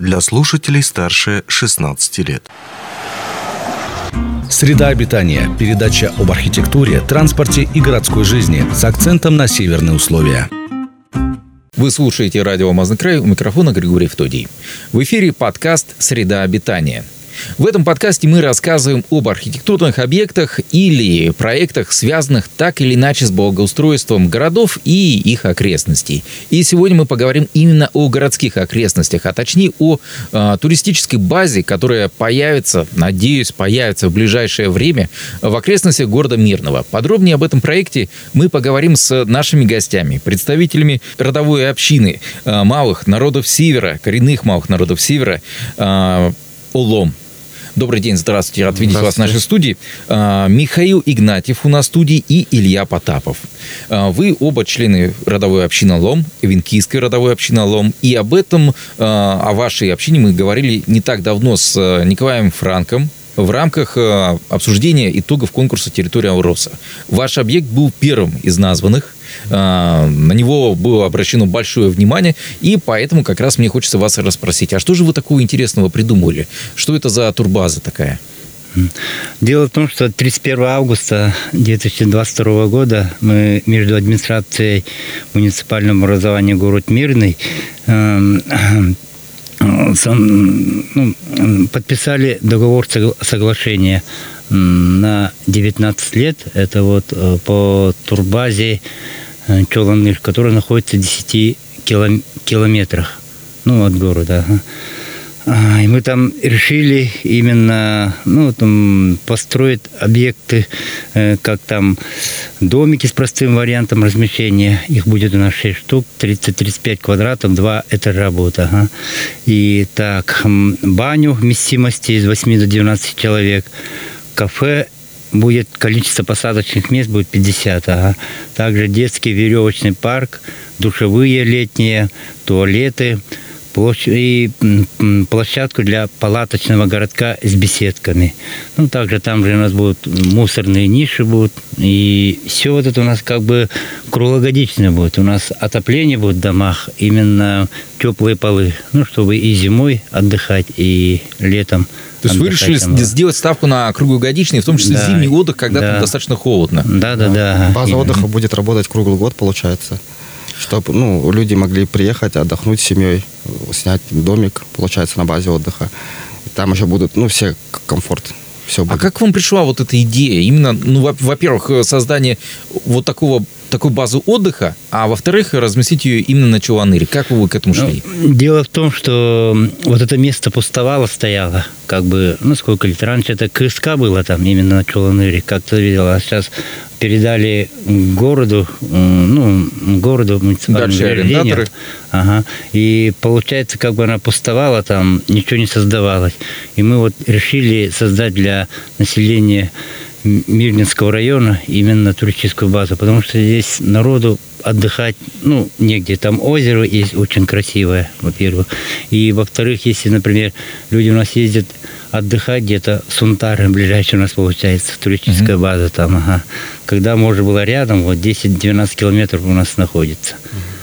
для слушателей старше 16 лет. Среда обитания. Передача об архитектуре, транспорте и городской жизни с акцентом на северные условия. Вы слушаете радио «Алмазный край» у микрофона Григорий Втодий. В эфире подкаст «Среда обитания». В этом подкасте мы рассказываем об архитектурных объектах или проектах, связанных так или иначе с благоустройством городов и их окрестностей. И сегодня мы поговорим именно о городских окрестностях, а точнее о э, туристической базе, которая появится, надеюсь, появится в ближайшее время в окрестностях города Мирного. Подробнее об этом проекте мы поговорим с нашими гостями, представителями родовой общины э, малых народов Севера, коренных малых народов Севера, э, Улом. Добрый день, здравствуйте, рад видеть вас в нашей студии. А, Михаил Игнатьев у нас в студии и Илья Потапов. А, вы оба члены родовой общины Лом, Венкийской родовой общины Лом. И об этом, а, о вашей общине мы говорили не так давно с Николаем Франком, в рамках обсуждения итогов конкурса «Территория Ауроса». Ваш объект был первым из названных. А, на него было обращено большое внимание, и поэтому как раз мне хочется вас расспросить, а что же вы такого интересного придумали? Что это за турбаза такая? Дело в том, что 31 августа 2022 года мы между администрацией муниципального образования город Мирный эм, ну, подписали договор соглашения на 19 лет. Это вот э, по турбазе э, Чоланыр, которая находится в 10 километрах ну, от города. И мы там решили именно ну, там, построить объекты, э, как там домики с простым вариантом размещения. Их будет у нас 6 штук, 30-35 квадратов, 2 этажа будет. Ага. И так, баню вместимости из 8 до 12 человек – кафе будет количество посадочных мест будет 50. Ага. Также детский веревочный парк, душевые летние, туалеты и площадку для палаточного городка с беседками. Ну, также там же у нас будут мусорные ниши будут. И все вот это у нас как бы круглогодичное будет. У нас отопление будет в домах, именно теплые полы. Ну, чтобы и зимой отдыхать, и летом то есть вы решили там, сделать ставку на круглогодичный, в том числе да, зимний отдых, когда да. там достаточно холодно. Да, да, да. База Именно. отдыха будет работать круглый год, получается. Чтобы ну, люди могли приехать, отдохнуть с семьей, снять домик, получается, на базе отдыха. Там еще будут, ну, все комфорт все а будет. А как вам пришла вот эта идея? Именно, ну, во-первых, создание вот такого такую базу отдыха, а во-вторых, разместить ее именно на Чуланыре. Как вы к этому ну, шли? Ну, дело в том, что вот это место пустовало, стояло, как бы, ну, сколько лет. Раньше это КСК было там, именно на Чуланыре, как-то видел, а сейчас передали городу, ну, городу муниципальному Дальше Ага. И получается, как бы она пустовала там, ничего не создавалось. И мы вот решили создать для населения Мирнинского района именно туристическую базу, потому что здесь народу отдыхать, ну, негде. Там озеро есть очень красивое, во-первых. И, во-вторых, если, например, люди у нас ездят отдыхать где-то, Сунтары ближайший у нас получается, туристическая mm-hmm. база там, ага. Когда можно было рядом, вот 10-12 километров у нас находится. Mm-hmm.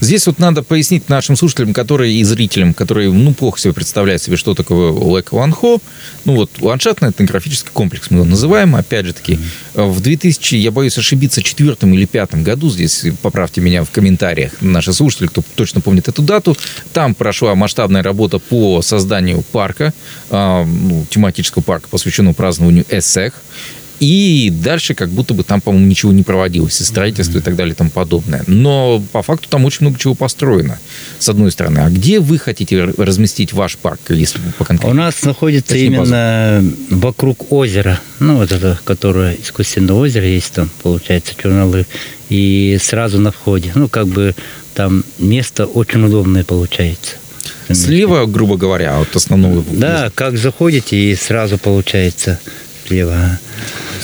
Здесь вот надо пояснить нашим слушателям, которые и зрителям, которые, ну, плохо себе представляют себе, что такое Лэк Ванхо. Ну, вот ландшафтный этнографический комплекс мы его называем. Опять же таки, в 2000, я боюсь ошибиться, четвертом или пятом году, здесь поправьте меня в комментариях, наши слушатели, кто точно помнит эту дату, там прошла масштабная работа по созданию парка, э, ну, тематического парка, посвященного празднованию Эссех. И дальше как будто бы там, по-моему, ничего не проводилось, и строительство mm-hmm. и так далее и тому подобное. Но по факту там очень много чего построено, с одной стороны. А где вы хотите разместить ваш парк, если по конкретно? У нас находится Точнее, именно базу. вокруг озера, ну вот это, которое искусственное озеро есть там, получается, Чернолы, и сразу на входе. Ну, как бы там место очень удобное получается. Слева, грубо говоря, от основного. Да, как заходите, и сразу получается слева.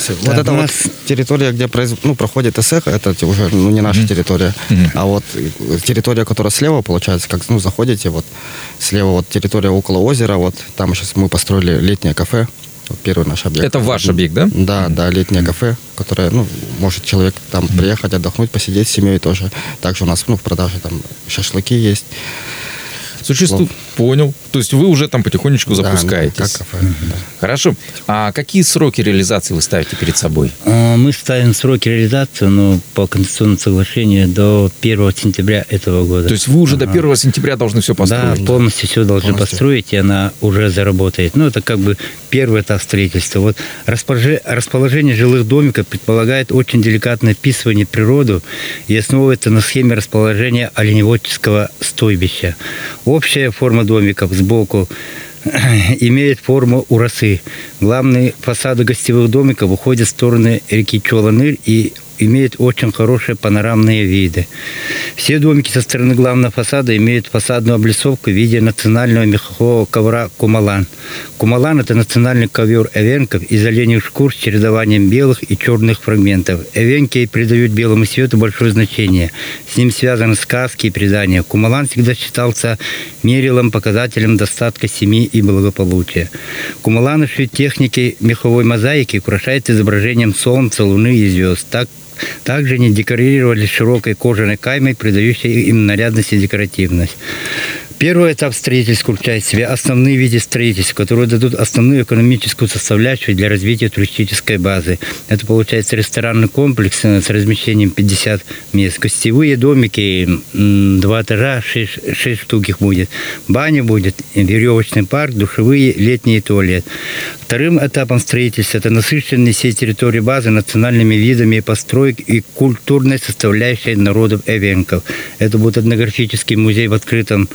Вот да, это нас... вот территория, где произ... ну, проходит СЭХ, это уже ну, не наша mm-hmm. территория. Mm-hmm. А вот территория, которая слева, получается, как ну, заходите, вот слева вот территория около озера, вот там сейчас мы построили летнее кафе, вот первый наш объект. Это ваш объект, да? Да, да, летнее кафе, которое, ну, может человек там mm-hmm. приехать, отдохнуть, посидеть с семьей тоже. Также у нас, ну, в продаже там шашлыки есть. Существует, Понял. То есть вы уже там потихонечку запускаетесь. Да, как кафе. Да. Хорошо. А какие сроки реализации вы ставите перед собой? А, Мы ставим сроки реализации ну, по конституционному соглашению до 1 сентября этого года. То есть вы уже до 1 сентября должны все построить? Да, полностью все должны Полностью. построить, и она уже заработает. Ну, это как бы первый этап строительства. Вот расположение жилых домиков предполагает очень деликатное вписывание в природу и основывается на схеме расположения оленеводческого стойбища. Общая форма домиков сбоку имеет форму урасы. Главные фасады гостевых домиков выходят в стороны реки Чоланыр и имеют очень хорошие панорамные виды. Все домики со стороны главного фасада имеют фасадную облицовку в виде национального мехового ковра кумалан. Кумалан – это национальный ковер эвенков из оленьих шкур с чередованием белых и черных фрагментов. Эвенки придают белому цвету большое значение. С ним связаны сказки и предания. Кумалан всегда считался мерилом, показателем достатка семьи и благополучия. Кумаланы шьют техники меховой мозаики украшают изображением солнца, луны и звезд. Так также они декорировали широкой кожаной каймой, придающей им нарядность и декоративность. Первый этап строительства включает в себя основные виды строительства, которые дадут основную экономическую составляющую для развития туристической базы. Это получается ресторанный комплекс с размещением 50 мест, гостевые домики, два этажа, 6, 6 штук их будет, баня будет, веревочный парк, душевые, летний туалет. Вторым этапом строительства это насыщенные всей территории базы национальными видами построек и культурной составляющей народов эвенков. Это будет этнографический музей в открытом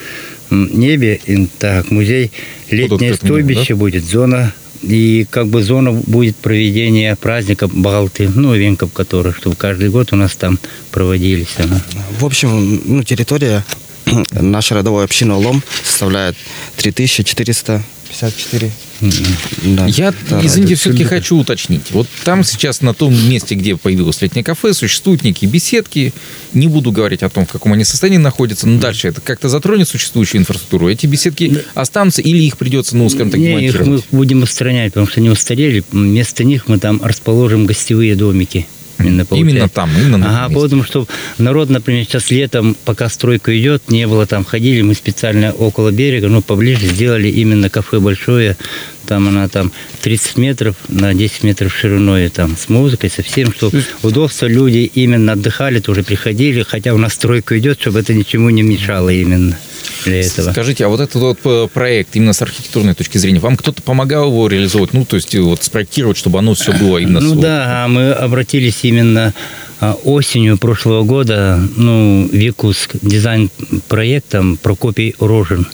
небе, и, так, музей летнее небом, стойбище будет, зона и как бы зона будет проведения праздника Балты, ну, эвенков которых, чтобы каждый год у нас там проводились. ага. В общем, ну, территория нашей родовой общины Лом составляет 3454. Да, Я, это извините, ради- все-таки хочу уточнить. Вот там сейчас, на том месте, где появилось летнее кафе, существуют некие беседки. Не буду говорить о том, в каком они состоянии находятся, но дальше это как-то затронет существующую инфраструктуру. Эти беседки останутся или их придется, ну, скажем так, Не, их мы будем устранять, потому что они устарели. Вместо них мы там расположим гостевые домики. Именно, Именно там, именно на Ага, месте. потому что народ, например, сейчас летом, пока стройка идет, не было там, ходили мы специально около берега, ну, поближе сделали именно кафе большое, там она там 30 метров на 10 метров шириной, там, с музыкой, со всем, чтобы удобство люди именно отдыхали, тоже приходили, хотя у нас стройка идет, чтобы это ничему не мешало именно для этого. Скажите, а вот этот вот э, проект именно с архитектурной точки зрения, вам кто-то помогал его реализовывать? Ну, то есть э, вот спроектировать, чтобы оно все было именно... Ну с- да, а мы обратились именно а, осенью прошлого года, ну, Викуск, дизайн-проектом Прокопий Рожин.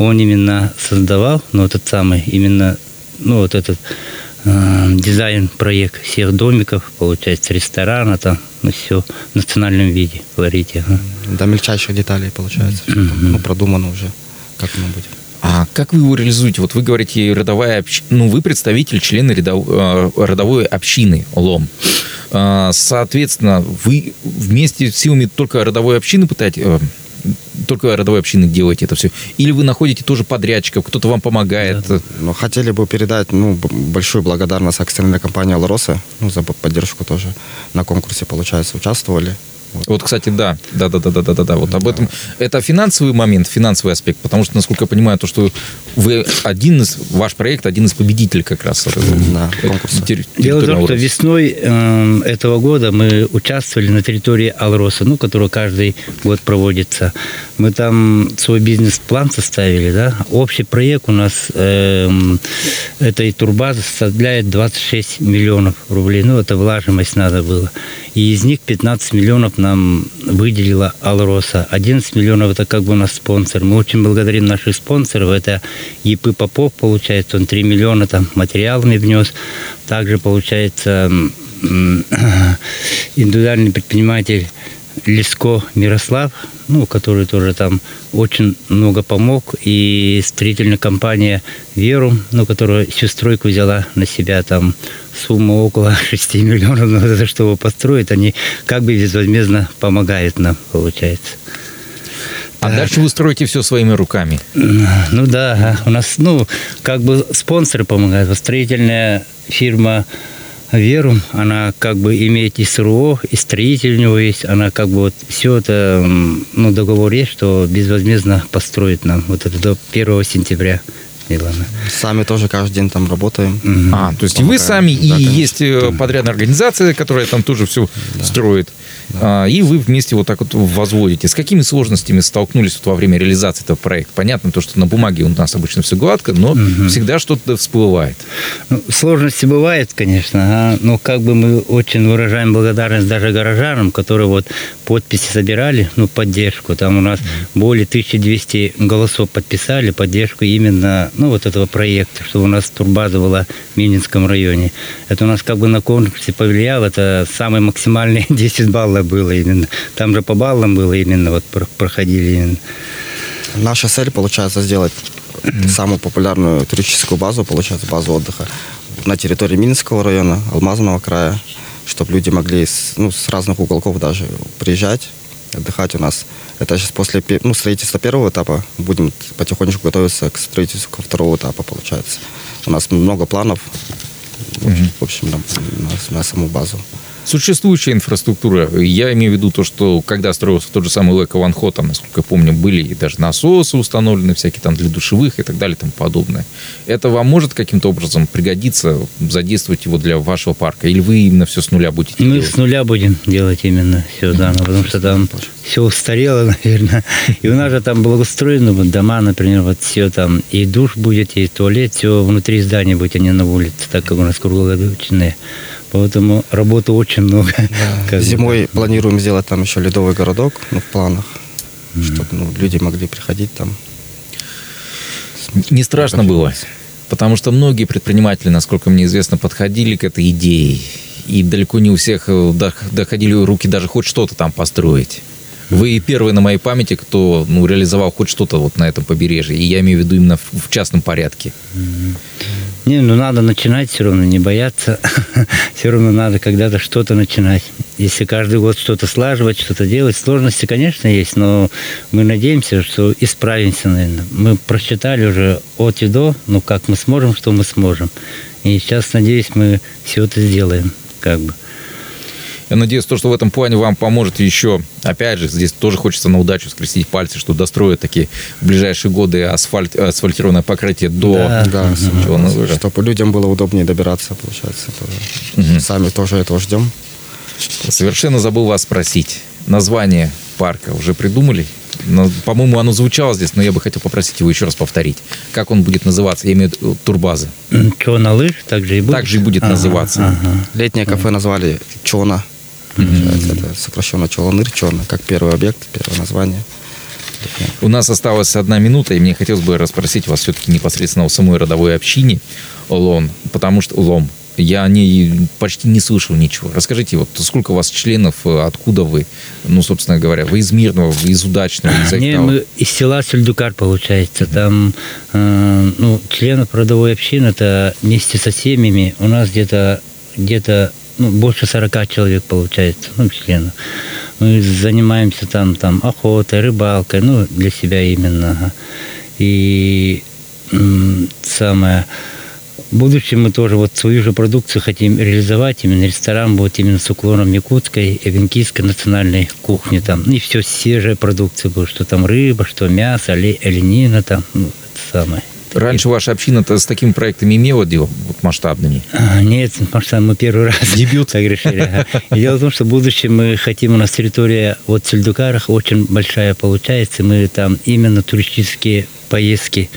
Он именно создавал, ну, этот самый, именно, ну, вот этот э, дизайн-проект всех домиков, получается, ресторана там, ну, все в национальном виде, говорите. ага. До мельчайших деталей, получается. всё там, ну, продумано уже, как оно будет. А как вы его реализуете? Вот вы говорите, родовая общ- ну, вы представитель, члена рядов- э, родовой общины ЛОМ. А, Соответственно, вы вместе с силами только родовой общины пытаетесь, э, только родовой общины делаете это все? Или вы находите тоже подрядчиков, кто-то вам помогает? Но хотели бы передать ну, большую благодарность акционерной компании «Алроса» ну, за поддержку тоже. На конкурсе, получается, участвовали. Вот. Вот, кстати, да, да, да, да, да, да, да, да. Вот об этом. Это финансовый момент, финансовый аспект, потому что, насколько я понимаю, то, что вы один из, ваш проект один из победителей как раз этого Да, конкурса. терри- Дело в том, что весной э, этого года мы участвовали на территории Алроса, ну, которая каждый год проводится. Мы там свой бизнес-план составили, да. Общий проект у нас эм, этой турбазы составляет 26 миллионов рублей. Ну, это влажимость надо было. И из них 15 миллионов нам выделила Алроса. 11 миллионов это как бы у нас спонсор. Мы очень благодарим наших спонсоров. Это ЕП Попов, получается, он 3 миллиона там материалами внес. Также, получается, индивидуальный предприниматель Леско Мирослав, ну, который тоже там очень много помог, и строительная компания Веру, ну, которая всю стройку взяла на себя, там сумма около 6 миллионов, но это чтобы построить, они как бы безвозмездно помогают нам, получается. А дальше вы строите все своими руками. Ну да, у нас, ну, как бы спонсоры помогают. Вот Строительная фирма Веру, она как бы имеет и СРО, и строитель у него есть, она как бы вот все это, ну, договор есть, что безвозмездно построит нам вот это до 1 сентября сделано. Сами тоже каждый день там работаем. Угу. А, то есть Помогаем. и вы сами, да, и конечно. есть э, подрядная организация, которая там тоже все да. строит. Да. А, и вы вместе вот так вот возводите. С какими сложностями столкнулись вот во время реализации этого проекта? Понятно, то, что на бумаге у нас обычно все гладко, но угу. всегда что-то всплывает. Ну, сложности бывают, конечно, а, но как бы мы очень выражаем благодарность даже горожанам, которые вот подписи собирали, ну, поддержку. Там у нас более 1200 голосов подписали поддержку именно, ну, вот этого проекта, чтобы у нас турбаза была в Мининском районе. Это у нас как бы на конкурсе повлияло, это самые максимальные 10 баллов было именно. Там же по баллам было именно, вот проходили именно. Наша цель, получается, сделать самую популярную туристическую базу, получается, базу отдыха на территории Минского района, Алмазного края, чтобы люди могли с, ну, с разных уголков даже приезжать, отдыхать у нас. Это сейчас после ну, строительства первого этапа будем потихонечку готовиться к строительству второго этапа, получается. У нас много планов, в общем, на, на, на саму базу существующая инфраструктура, я имею в виду то, что когда строился тот же самый Лэко Ван Хо, там, насколько я помню, были и даже насосы установлены всякие там для душевых и так далее и тому подобное. Это вам может каким-то образом пригодиться, задействовать его для вашего парка? Или вы именно все с нуля будете Мы делать? с нуля будем делать именно все заново, потому что там все устарело, наверное. И у нас же там благоустроены вот дома, например, вот все там, и душ будет, и туалет, все внутри здания будет, а не на улице, так как у нас круглогодичные. Поэтому работы очень много. Да. Зимой бы. планируем сделать там еще ледовый городок, ну, в планах, mm-hmm. чтобы ну, люди могли приходить там. Не страшно было, потому что многие предприниматели, насколько мне известно, подходили к этой идее. И далеко не у всех э, доходили руки даже хоть что-то там построить. Вы первый на моей памяти, кто ну, реализовал хоть что-то вот на этом побережье. И я имею в виду именно в, в частном порядке. Не, ну надо начинать все равно, не бояться. все равно надо когда-то что-то начинать. Если каждый год что-то слаживать, что-то делать, сложности, конечно, есть, но мы надеемся, что исправимся, наверное. Мы прочитали уже от и до, ну как мы сможем, что мы сможем. И сейчас, надеюсь, мы все это сделаем, как бы. Я надеюсь, то, что в этом плане вам поможет еще, опять же, здесь тоже хочется на удачу скрестить пальцы, что достроят такие в ближайшие годы асфальт, асфальтированное покрытие до... Да, да чтобы людям было удобнее добираться, получается. Тоже. Угу. Сами тоже этого ждем. Совершенно забыл вас спросить. Название парка уже придумали? По-моему, оно звучало здесь, но я бы хотел попросить его еще раз повторить. Как он будет называться? Я имею в виду турбаза. Чона лыж, так же и будет? Так же и будет ага, называться. Ага. Летнее кафе назвали Чона. Получается, это сокращенно Чолоныр, Черный, как первый объект, первое название. У нас осталась одна минута, и мне хотелось бы расспросить вас все-таки непосредственно о самой родовой общине Олон, потому что Лом. Я о ней почти не слышал ничего. Расскажите, вот сколько у вас членов, откуда вы? Ну, собственно говоря, вы из Мирного, вы из Удачного, из Не, мы из села Сульдукар, получается. Там э, ну, членов родовой общины, это вместе со семьями у нас где-то где-то ну, больше 40 человек получается, ну, членов. Мы занимаемся там, там охотой, рыбалкой, ну, для себя именно. И самое... В будущем мы тоже вот свою же продукцию хотим реализовать. Именно ресторан будет именно с уклоном якутской и венкийской национальной кухни. Там. И все свежая продукция будет, что там рыба, что мясо, оленина там. Ну, это самое. Раньше ваша община-то с такими проектами имела дело вот, масштабными? А, нет, масштаб мы первый раз Дебют. так решили. Ага. дело в том, что в будущем мы хотим, у нас территория вот Сельдукарах очень большая получается, мы там именно туристические поездки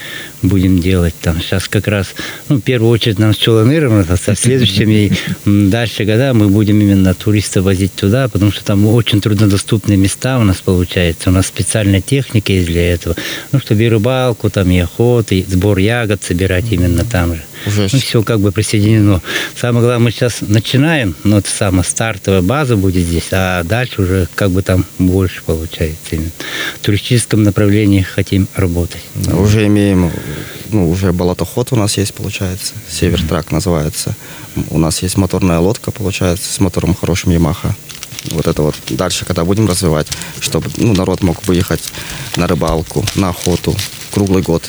будем делать там. Сейчас как раз, ну, в первую очередь нам с Чолоныром, а со следующими дальше года мы будем именно туристов возить туда, потому что там очень труднодоступные места у нас получается. У нас специальная техника есть для этого. Ну, чтобы и рыбалку, там, и охоту, и сбор ягод собирать именно там же. Уже. Ну, все как бы присоединено. Самое главное, мы сейчас начинаем, но это самая стартовая база будет здесь, а дальше уже как бы там больше получается. Именно. В туристическом направлении хотим работать. Уже имеем, ну, уже болотоход у нас есть, получается. Севертрак называется. У нас есть моторная лодка, получается, с мотором хорошим Ямаха. Вот это вот дальше, когда будем развивать, чтобы ну, народ мог выехать на рыбалку, на охоту круглый год.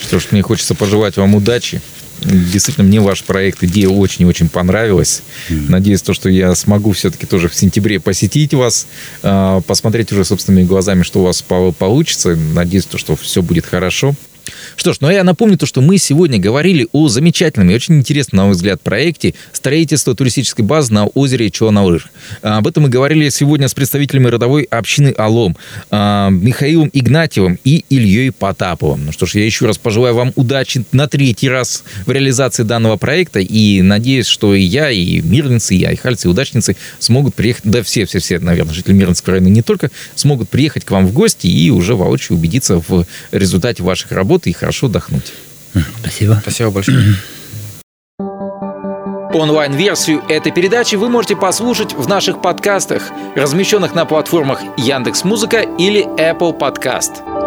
Что ж, мне хочется пожелать вам удачи Действительно, мне ваш проект, идея очень-очень понравилась. Mm-hmm. Надеюсь, то, что я смогу все-таки тоже в сентябре посетить вас, а, посмотреть уже собственными глазами, что у вас получится. Надеюсь, то, что все будет хорошо. Что ж, ну а я напомню то, что мы сегодня говорили о замечательном и очень интересном, на мой взгляд, проекте строительства туристической базы на озере Чуанаурыр. Об этом мы говорили сегодня с представителями родовой общины Алом, а, Михаилом Игнатьевым и Ильей Потаповым. Ну что ж, я еще раз пожелаю вам удачи на третий раз в реализации данного проекта и надеюсь, что и я, и мирнинцы, и айхальцы, и удачницы смогут приехать, да все-все-все, наверное, жители Мирнинского района не только, смогут приехать к вам в гости и уже воочию убедиться в результате ваших работ и хорошо отдохнуть. Спасибо. Спасибо большое. Онлайн-версию этой передачи вы можете послушать в наших подкастах, размещенных на платформах Яндекс.Музыка или Apple Podcast.